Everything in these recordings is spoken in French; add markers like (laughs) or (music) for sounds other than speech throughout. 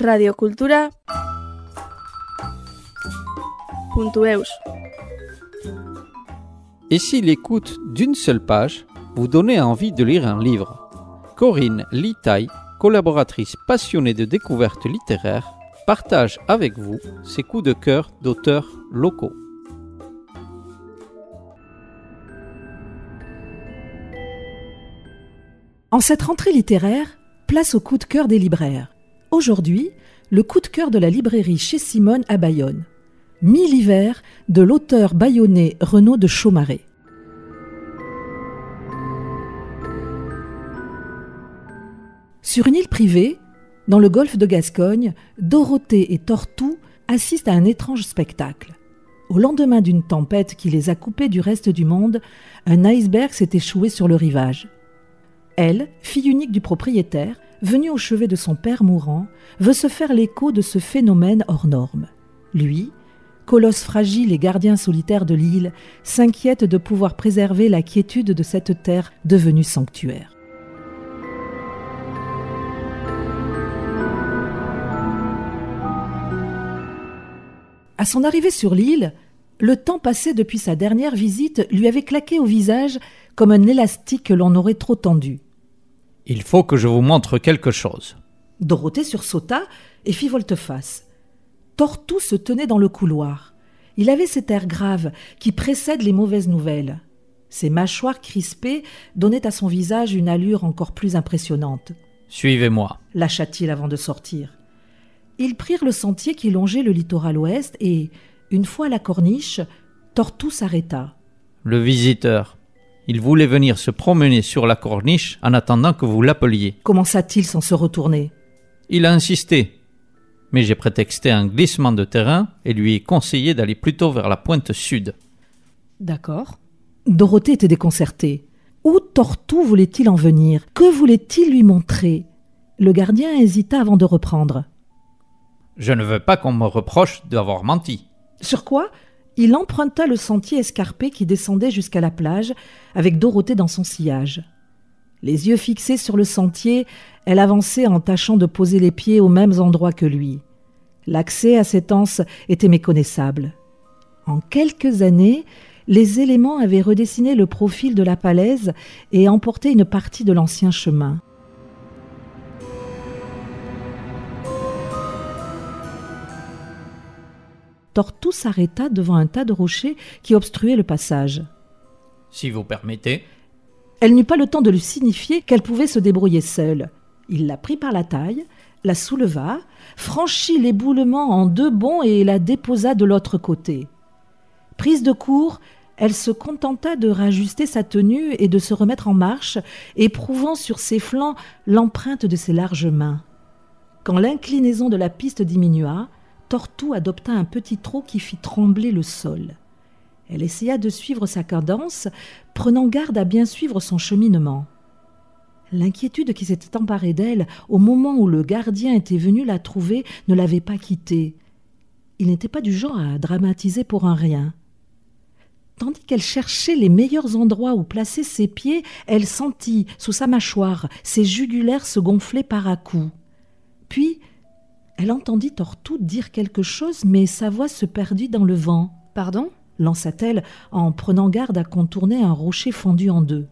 radiocultura .eus Et si l'écoute d'une seule page vous donnait envie de lire un livre? Corinne Litaille, collaboratrice passionnée de découvertes littéraires, partage avec vous ses coups de cœur d'auteurs locaux. En cette rentrée littéraire, place au coup de cœur des libraires. Aujourd'hui, le coup de cœur de la librairie chez Simone à Bayonne. Mille hivers de l'auteur bayonnais Renaud de Chaumaré. Sur une île privée, dans le golfe de Gascogne, Dorothée et Tortou assistent à un étrange spectacle. Au lendemain d'une tempête qui les a coupés du reste du monde, un iceberg s'est échoué sur le rivage. Elle, fille unique du propriétaire, venue au chevet de son père mourant, veut se faire l'écho de ce phénomène hors norme. Lui, colosse fragile et gardien solitaire de l'île, s'inquiète de pouvoir préserver la quiétude de cette terre devenue sanctuaire. À son arrivée sur l'île, le temps passé depuis sa dernière visite lui avait claqué au visage comme un élastique que l'on aurait trop tendu. Il faut que je vous montre quelque chose. Dorothée sursauta et fit volte-face. Tortou se tenait dans le couloir. Il avait cet air grave qui précède les mauvaises nouvelles. Ses mâchoires crispées donnaient à son visage une allure encore plus impressionnante. Suivez-moi. Lâcha-t-il avant de sortir. Ils prirent le sentier qui longeait le littoral ouest et, une fois à la corniche, Tortou s'arrêta. Le visiteur. Il voulait venir se promener sur la corniche en attendant que vous l'appeliez. Commença-t-il sans se retourner? Il a insisté. Mais j'ai prétexté un glissement de terrain et lui ai conseillé d'aller plutôt vers la pointe sud. D'accord. Dorothée était déconcertée. Où Tortou voulait-il en venir? Que voulait-il lui montrer? Le gardien hésita avant de reprendre. Je ne veux pas qu'on me reproche d'avoir menti. Sur quoi? Il emprunta le sentier escarpé qui descendait jusqu'à la plage, avec Dorothée dans son sillage. Les yeux fixés sur le sentier, elle avançait en tâchant de poser les pieds aux mêmes endroits que lui. L'accès à cette anse était méconnaissable. En quelques années, les éléments avaient redessiné le profil de la falaise et emporté une partie de l'ancien chemin. Tortou s'arrêta devant un tas de rochers qui obstruaient le passage. Si vous permettez. Elle n'eut pas le temps de lui signifier qu'elle pouvait se débrouiller seule. Il la prit par la taille, la souleva, franchit l'éboulement en deux bonds et la déposa de l'autre côté. Prise de court, elle se contenta de rajuster sa tenue et de se remettre en marche, éprouvant sur ses flancs l'empreinte de ses larges mains. Quand l'inclinaison de la piste diminua, Tortou adopta un petit trot qui fit trembler le sol. Elle essaya de suivre sa cadence, prenant garde à bien suivre son cheminement. L'inquiétude qui s'était emparée d'elle au moment où le gardien était venu la trouver ne l'avait pas quittée. Il n'était pas du genre à dramatiser pour un rien. Tandis qu'elle cherchait les meilleurs endroits où placer ses pieds, elle sentit, sous sa mâchoire, ses jugulaires se gonfler par à coups. Puis, elle entendit Tortou dire quelque chose, mais sa voix se perdit dans le vent. Pardon? Lança-t-elle en prenant garde à contourner un rocher fendu en deux.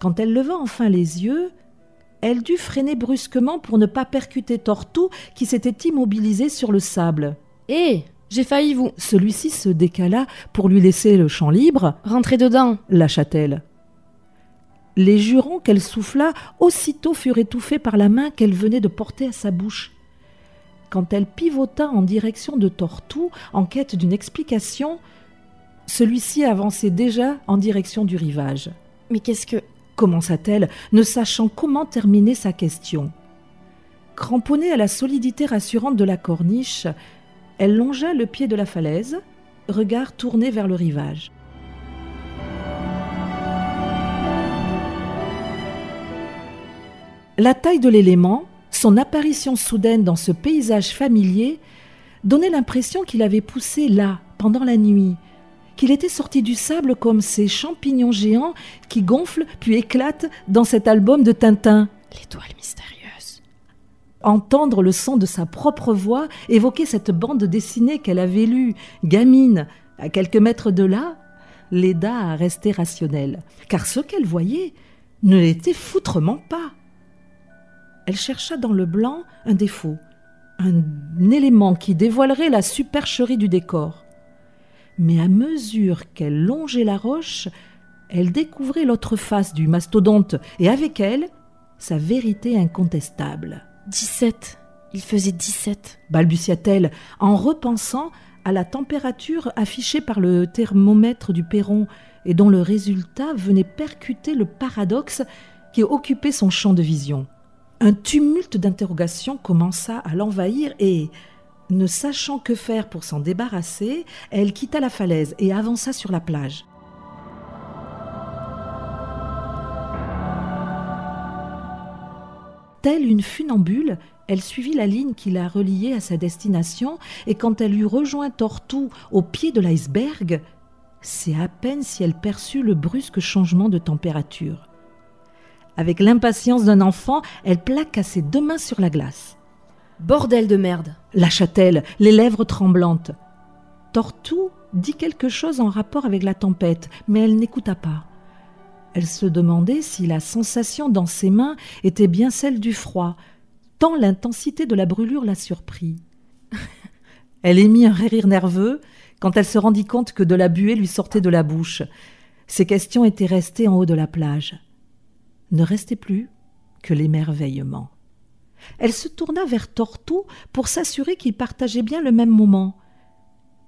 Quand elle leva enfin les yeux, elle dut freiner brusquement pour ne pas percuter Tortou qui s'était immobilisé sur le sable. Hé J'ai failli vous. Celui-ci se décala pour lui laisser le champ libre. Rentrez dedans lâcha-t-elle. Les jurons qu'elle souffla aussitôt furent étouffés par la main qu'elle venait de porter à sa bouche quand elle pivota en direction de Tortou en quête d'une explication, celui-ci avançait déjà en direction du rivage. Mais qu'est-ce que. commença-t-elle, ne sachant comment terminer sa question. Cramponnée à la solidité rassurante de la corniche, elle longea le pied de la falaise, regard tourné vers le rivage. La taille de l'élément, son apparition soudaine dans ce paysage familier donnait l'impression qu'il avait poussé là, pendant la nuit, qu'il était sorti du sable comme ces champignons géants qui gonflent puis éclatent dans cet album de Tintin. L'étoile mystérieuse. Entendre le son de sa propre voix évoquer cette bande dessinée qu'elle avait lue, gamine, à quelques mètres de là, l'aida à rester rationnelle, car ce qu'elle voyait ne l'était foutrement pas. Elle chercha dans le blanc un défaut, un élément qui dévoilerait la supercherie du décor. Mais à mesure qu'elle longeait la roche, elle découvrait l'autre face du mastodonte et avec elle sa vérité incontestable. 17. Il faisait 17. balbutia-t-elle en repensant à la température affichée par le thermomètre du perron et dont le résultat venait percuter le paradoxe qui occupait son champ de vision. Un tumulte d'interrogations commença à l'envahir et, ne sachant que faire pour s'en débarrasser, elle quitta la falaise et avança sur la plage. Telle une funambule, elle suivit la ligne qui la reliait à sa destination, et quand elle eut rejoint Tortou au pied de l'iceberg, c'est à peine si elle perçut le brusque changement de température. Avec l'impatience d'un enfant, elle plaqua ses deux mains sur la glace. Bordel de merde. Lâcha-t-elle, les lèvres tremblantes. Tortou dit quelque chose en rapport avec la tempête, mais elle n'écouta pas. Elle se demandait si la sensation dans ses mains était bien celle du froid, tant l'intensité de la brûlure la surprit. (laughs) elle émit un rire nerveux quand elle se rendit compte que de la buée lui sortait de la bouche. Ses questions étaient restées en haut de la plage. Ne restait plus que l'émerveillement. Elle se tourna vers Tortou pour s'assurer qu'il partageait bien le même moment.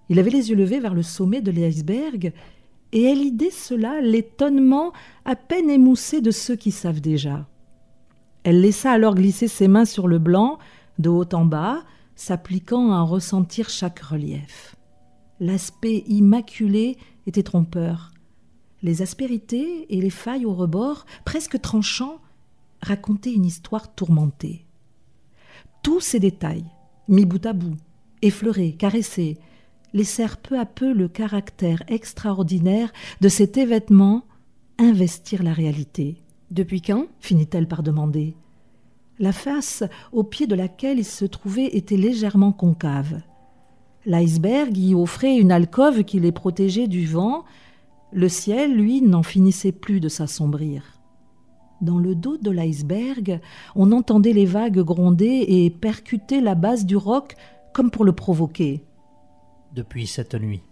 Il avait les yeux levés vers le sommet de l'iceberg et elle y décela l'étonnement à peine émoussé de ceux qui savent déjà. Elle laissa alors glisser ses mains sur le blanc, de haut en bas, s'appliquant à en ressentir chaque relief. L'aspect immaculé était trompeur. Les aspérités et les failles au rebord, presque tranchants, racontaient une histoire tourmentée. Tous ces détails, mis bout à bout, effleurés, caressés, laissèrent peu à peu le caractère extraordinaire de cet événement investir la réalité. Depuis quand? finit-elle par demander. La face au pied de laquelle il se trouvait était légèrement concave. L'iceberg y offrait une alcôve qui les protégeait du vent. Le ciel, lui, n'en finissait plus de s'assombrir. Dans le dos de l'iceberg, on entendait les vagues gronder et percuter la base du roc comme pour le provoquer depuis cette nuit,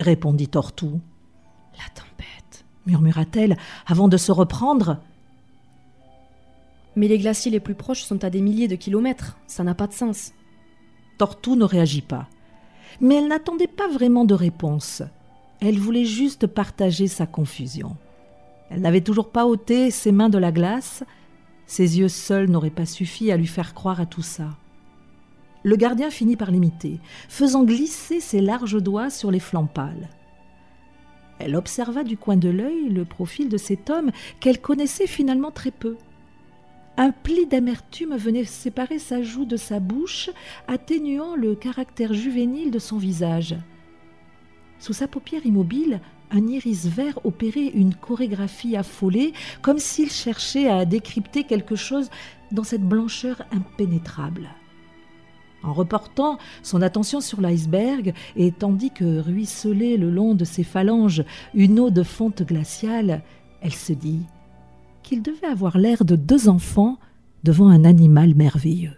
répondit Tortou. La tempête, murmura-t-elle avant de se reprendre. Mais les glaciers les plus proches sont à des milliers de kilomètres, ça n'a pas de sens. Tortou ne réagit pas. Mais elle n'attendait pas vraiment de réponse. Elle voulait juste partager sa confusion. Elle n'avait toujours pas ôté ses mains de la glace. Ses yeux seuls n'auraient pas suffi à lui faire croire à tout ça. Le gardien finit par l'imiter, faisant glisser ses larges doigts sur les flancs pâles. Elle observa du coin de l'œil le profil de cet homme qu'elle connaissait finalement très peu. Un pli d'amertume venait séparer sa joue de sa bouche, atténuant le caractère juvénile de son visage. Sous sa paupière immobile, un iris vert opérait une chorégraphie affolée, comme s'il cherchait à décrypter quelque chose dans cette blancheur impénétrable. En reportant son attention sur l'iceberg, et tandis que ruisselait le long de ses phalanges une eau de fonte glaciale, elle se dit qu'il devait avoir l'air de deux enfants devant un animal merveilleux.